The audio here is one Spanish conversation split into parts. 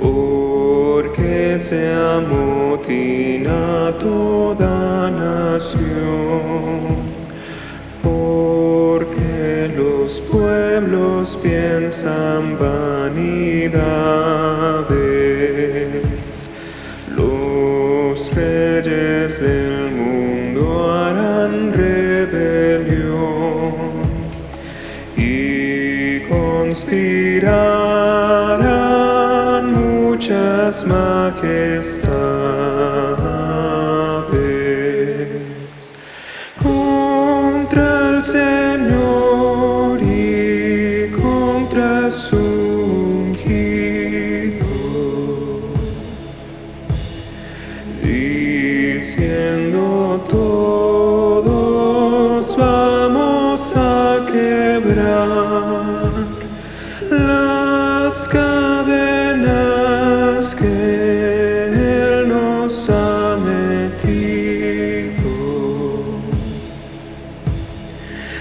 porque se amotina toda nación, porque los pueblos piensan vanidades, los reyes del mundo harán rebelión y conspirarán muchas majestades contra el Señor y contra su ungido, diciendo todos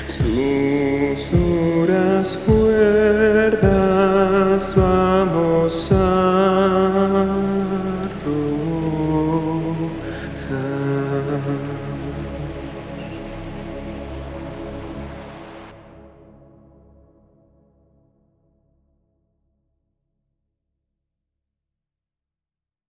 Sus duras cuerdas vamos a